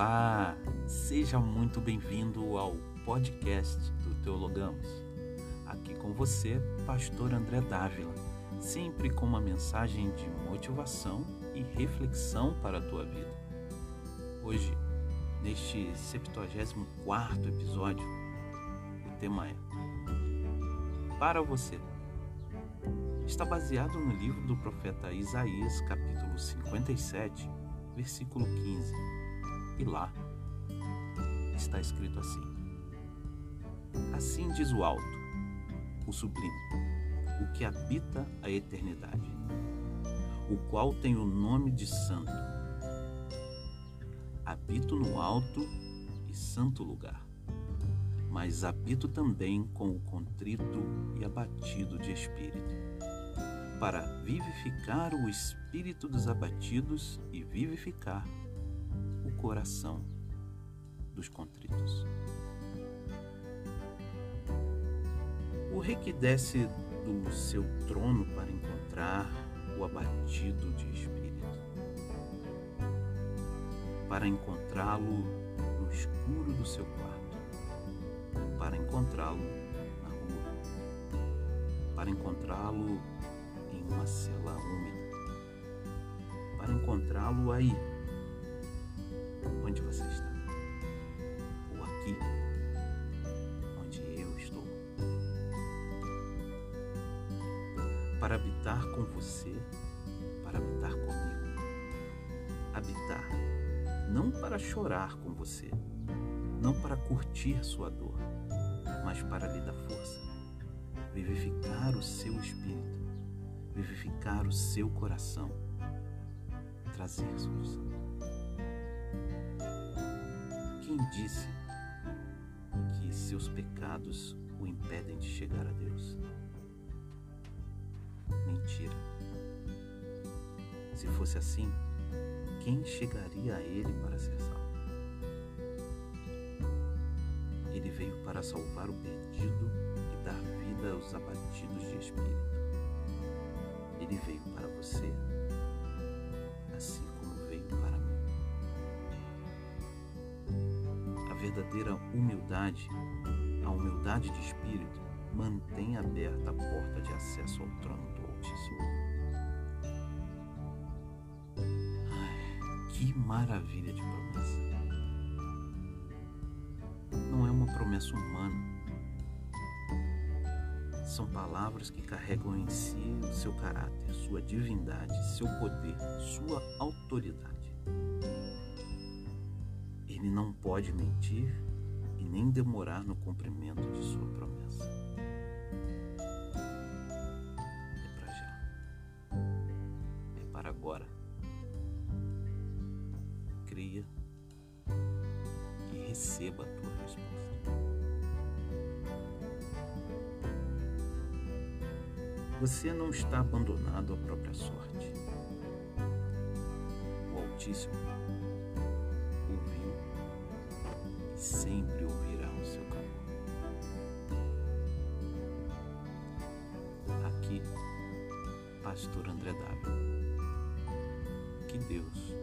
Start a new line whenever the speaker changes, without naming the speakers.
Olá, seja muito bem-vindo ao podcast do Teologamos. Aqui com você, Pastor André Dávila, sempre com uma mensagem de motivação e reflexão para a tua vida. Hoje, neste 74 episódio, o tema é Para você. Está baseado no livro do profeta Isaías, capítulo 57, versículo 15. E lá está escrito assim: Assim diz o alto, o sublime, o que habita a eternidade, o qual tem o nome de Santo. Habito no alto e santo lugar, mas habito também com o contrito e abatido de espírito para vivificar o espírito dos abatidos e vivificar coração dos contritos. O rei que desce do seu trono para encontrar o abatido de espírito, para encontrá-lo no escuro do seu quarto, para encontrá-lo na rua, para encontrá-lo em uma cela úmida para encontrá-lo aí, onde você está, ou aqui, onde eu estou, para habitar com você, para habitar comigo, habitar, não para chorar com você, não para curtir sua dor, mas para lhe dar força, vivificar o seu espírito vivificar o seu coração, trazer solução. Quem disse que seus pecados o impedem de chegar a Deus? Mentira. Se fosse assim, quem chegaria a Ele para ser salvo? Ele veio para salvar o perdido e dar vida aos abatidos de espírito. Verdadeira humildade, a humildade de espírito, mantém aberta a porta de acesso ao trono do Altíssimo. Ai, que maravilha de promessa! Não é uma promessa humana são palavras que carregam em si o seu caráter, sua divindade, seu poder, sua autoridade. Ele não pode mentir e nem demorar no cumprimento de sua promessa. É para já. É para agora. Cria e receba a tua resposta. Você não está abandonado à própria sorte. O Altíssimo sempre ouvirá o seu clamor. Aqui, Pastor André Dávila. Que Deus